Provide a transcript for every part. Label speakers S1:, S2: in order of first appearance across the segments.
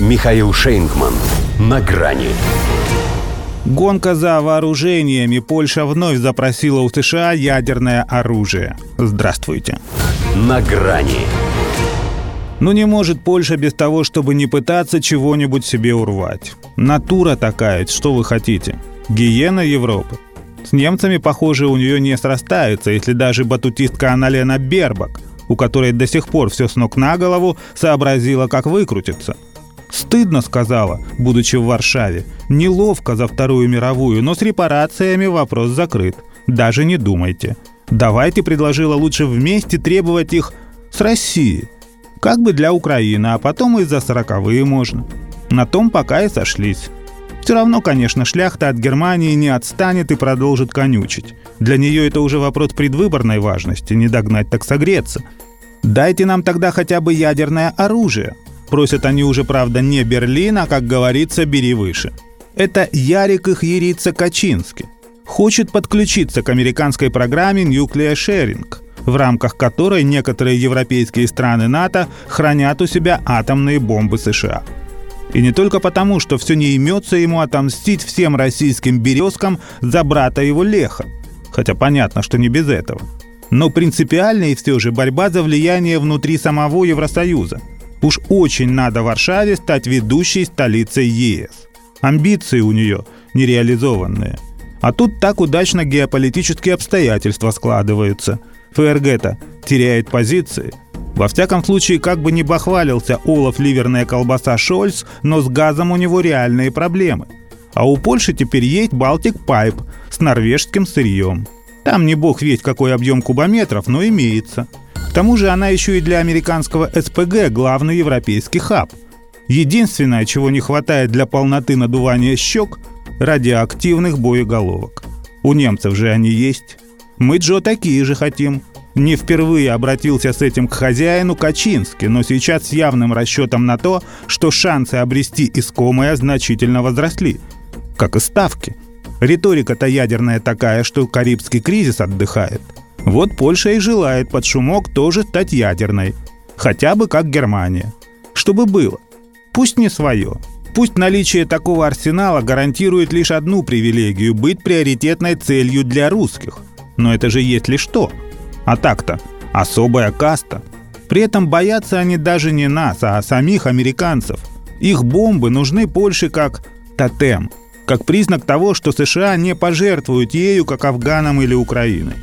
S1: Михаил Шейнгман. На грани.
S2: Гонка за вооружениями. Польша вновь запросила у США ядерное оружие. Здравствуйте.
S1: На грани.
S2: Ну не может Польша без того, чтобы не пытаться чего-нибудь себе урвать. Натура такая, что вы хотите? Гиена Европы. С немцами, похоже, у нее не срастается, если даже батутистка Аналена Бербак, у которой до сих пор все с ног на голову, сообразила, как выкрутиться – Стыдно, сказала, будучи в Варшаве. Неловко за Вторую мировую, но с репарациями вопрос закрыт. Даже не думайте. Давайте, предложила лучше вместе требовать их с России. Как бы для Украины, а потом и за сороковые можно. На том пока и сошлись. Все равно, конечно, шляхта от Германии не отстанет и продолжит конючить. Для нее это уже вопрос предвыборной важности, не догнать так согреться. Дайте нам тогда хотя бы ядерное оружие, Просят они уже, правда, не Берлин, а, как говорится, бери выше. Это Ярик их Ярица Качинский. Хочет подключиться к американской программе Nuclear Sharing, в рамках которой некоторые европейские страны НАТО хранят у себя атомные бомбы США. И не только потому, что все не имется ему отомстить всем российским березкам за брата его Леха. Хотя понятно, что не без этого. Но принципиальнее все же борьба за влияние внутри самого Евросоюза – Уж очень надо Варшаве стать ведущей столицей ЕС. Амбиции у нее нереализованные. А тут так удачно геополитические обстоятельства складываются. ФРГ-то теряет позиции. Во всяком случае, как бы ни бахвалился Олаф Ливерная колбаса Шольц, но с газом у него реальные проблемы. А у Польши теперь есть Балтик Пайп с норвежским сырьем. Там не бог весть какой объем кубометров, но имеется – тому же она еще и для американского СПГ главный европейский хаб. Единственное, чего не хватает для полноты надувания щек – радиоактивных боеголовок. У немцев же они есть. Мы, Джо, такие же хотим. Не впервые обратился с этим к хозяину Качински, но сейчас с явным расчетом на то, что шансы обрести искомое значительно возросли. Как и ставки. Риторика-то ядерная такая, что Карибский кризис отдыхает – вот Польша и желает под шумок тоже стать ядерной. Хотя бы как Германия. Чтобы было. Пусть не свое. Пусть наличие такого арсенала гарантирует лишь одну привилегию – быть приоритетной целью для русских. Но это же есть ли что. А так-то особая каста. При этом боятся они даже не нас, а самих американцев. Их бомбы нужны Польше как тотем, как признак того, что США не пожертвуют ею, как Афганом или Украиной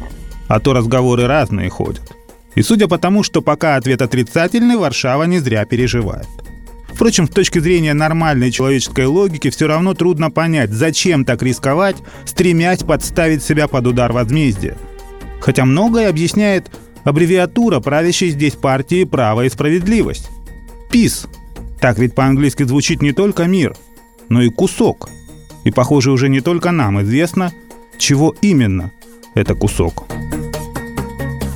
S2: а то разговоры разные ходят. И судя по тому, что пока ответ отрицательный, Варшава не зря переживает. Впрочем, с точки зрения нормальной человеческой логики, все равно трудно понять, зачем так рисковать, стремясь подставить себя под удар возмездия. Хотя многое объясняет аббревиатура правящей здесь партии «Право и справедливость». ПИС. Так ведь по-английски звучит не только мир, но и кусок. И, похоже, уже не только нам известно, чего именно это кусок.